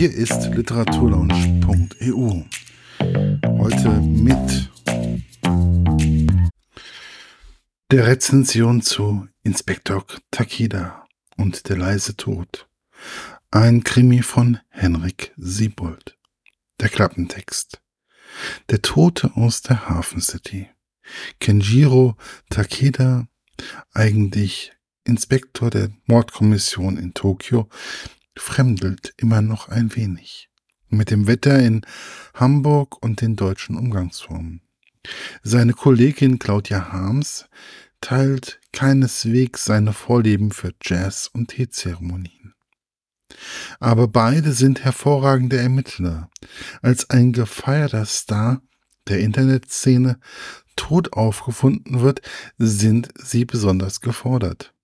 Hier ist literaturlaunch.eu. Heute mit der Rezension zu Inspektor Takeda und der leise Tod. Ein Krimi von Henrik Siebold. Der Klappentext. Der Tote aus der Hafen City. Kenjiro Takeda, eigentlich Inspektor der Mordkommission in Tokio, fremdelt immer noch ein wenig. Mit dem Wetter in Hamburg und den deutschen Umgangsformen. Seine Kollegin Claudia Harms teilt keineswegs seine Vorlieben für Jazz und Teezeremonien. Aber beide sind hervorragende Ermittler. Als ein gefeierter Star der Internetszene tot aufgefunden wird, sind sie besonders gefordert.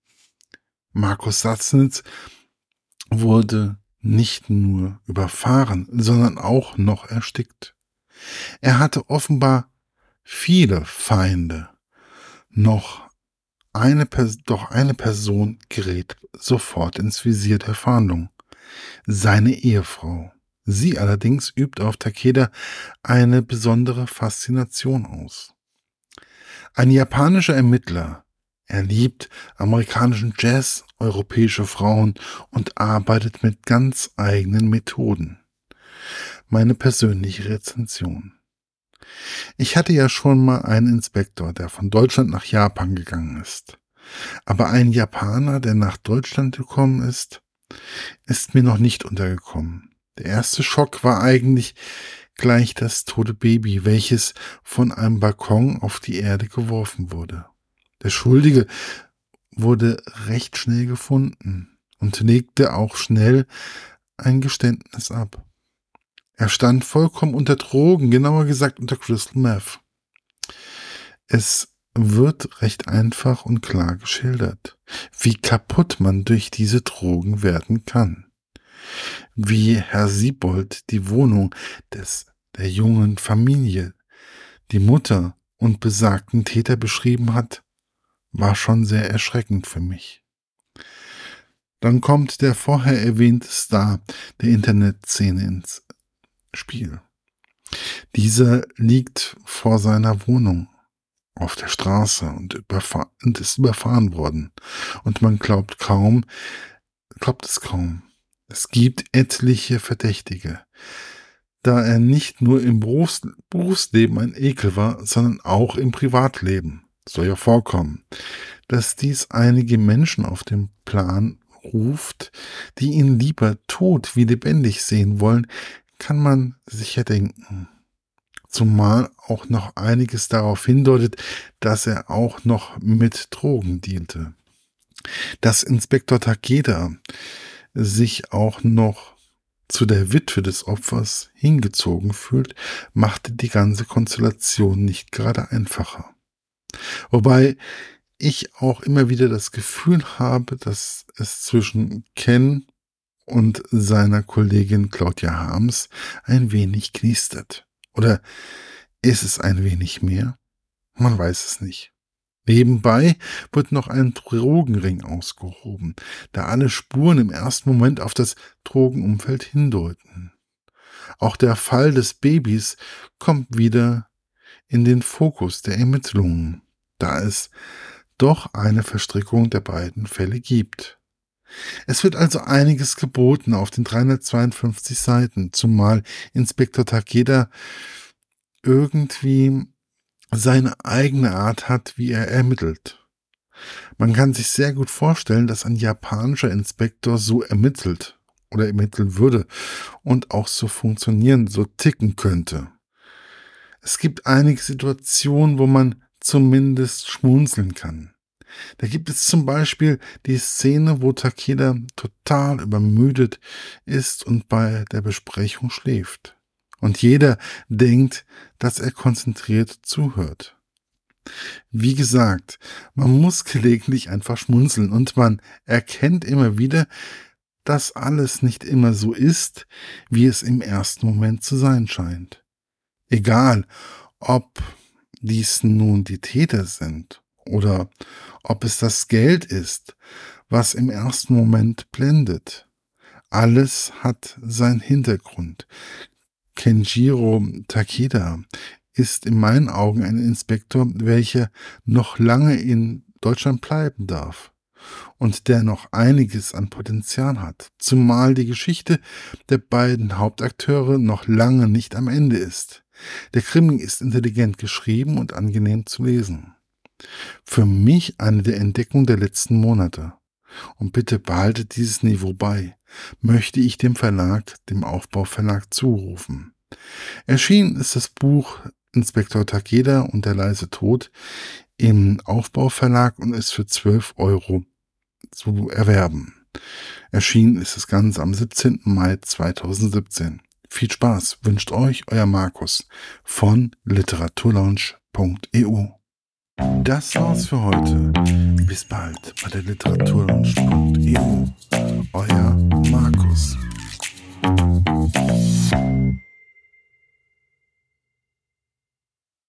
Markus Satznitz wurde nicht nur überfahren, sondern auch noch erstickt. Er hatte offenbar viele Feinde. Noch eine, doch eine Person gerät sofort ins Visier der Fahndung. Seine Ehefrau. Sie allerdings übt auf Takeda eine besondere Faszination aus. Ein japanischer Ermittler, er liebt amerikanischen Jazz, europäische Frauen und arbeitet mit ganz eigenen Methoden. Meine persönliche Rezension. Ich hatte ja schon mal einen Inspektor, der von Deutschland nach Japan gegangen ist. Aber ein Japaner, der nach Deutschland gekommen ist, ist mir noch nicht untergekommen. Der erste Schock war eigentlich gleich das tote Baby, welches von einem Balkon auf die Erde geworfen wurde. Der Schuldige wurde recht schnell gefunden und legte auch schnell ein Geständnis ab. Er stand vollkommen unter Drogen, genauer gesagt unter Crystal Meth. Es wird recht einfach und klar geschildert, wie kaputt man durch diese Drogen werden kann. Wie Herr Siebold die Wohnung des der jungen Familie, die Mutter und besagten Täter beschrieben hat, war schon sehr erschreckend für mich. Dann kommt der vorher erwähnte Star der Internetszene ins Spiel. Dieser liegt vor seiner Wohnung auf der Straße und, und ist überfahren worden. Und man glaubt kaum, glaubt es kaum. Es gibt etliche Verdächtige. Da er nicht nur im Berufs Berufsleben ein Ekel war, sondern auch im Privatleben soll ja vorkommen, dass dies einige Menschen auf den Plan ruft, die ihn lieber tot wie lebendig sehen wollen, kann man sicher denken. Zumal auch noch einiges darauf hindeutet, dass er auch noch mit Drogen diente. Dass Inspektor Takeda sich auch noch zu der Witwe des Opfers hingezogen fühlt, machte die ganze Konstellation nicht gerade einfacher. Wobei ich auch immer wieder das Gefühl habe, dass es zwischen Ken und seiner Kollegin Claudia Harms ein wenig knistert. Oder ist es ein wenig mehr? Man weiß es nicht. Nebenbei wird noch ein Drogenring ausgehoben, da alle Spuren im ersten Moment auf das Drogenumfeld hindeuten. Auch der Fall des Babys kommt wieder in den Fokus der Ermittlungen da es doch eine Verstrickung der beiden Fälle gibt. Es wird also einiges geboten auf den 352 Seiten, zumal Inspektor Takeda irgendwie seine eigene Art hat, wie er ermittelt. Man kann sich sehr gut vorstellen, dass ein japanischer Inspektor so ermittelt oder ermitteln würde und auch so funktionieren, so ticken könnte. Es gibt einige Situationen, wo man zumindest schmunzeln kann. Da gibt es zum Beispiel die Szene, wo Takeda total übermüdet ist und bei der Besprechung schläft. Und jeder denkt, dass er konzentriert zuhört. Wie gesagt, man muss gelegentlich einfach schmunzeln und man erkennt immer wieder, dass alles nicht immer so ist, wie es im ersten Moment zu sein scheint. Egal, ob dies nun die Täter sind oder ob es das Geld ist, was im ersten Moment blendet. Alles hat seinen Hintergrund. Kenjiro Takeda ist in meinen Augen ein Inspektor, welcher noch lange in Deutschland bleiben darf und der noch einiges an Potenzial hat, zumal die Geschichte der beiden Hauptakteure noch lange nicht am Ende ist. Der Krimi ist intelligent geschrieben und angenehm zu lesen. Für mich eine der Entdeckungen der letzten Monate. Und bitte behaltet dieses Niveau bei, möchte ich dem Verlag, dem Aufbauverlag zurufen. Erschienen ist das Buch Inspektor Takeda und der leise Tod im Aufbauverlag und ist für 12 Euro zu erwerben. Erschienen ist das Ganze am 17. Mai 2017. Viel Spaß wünscht euch euer Markus von literaturlaunch.eu. Das war's für heute. Bis bald bei der literaturlaunch.eu. Euer Markus.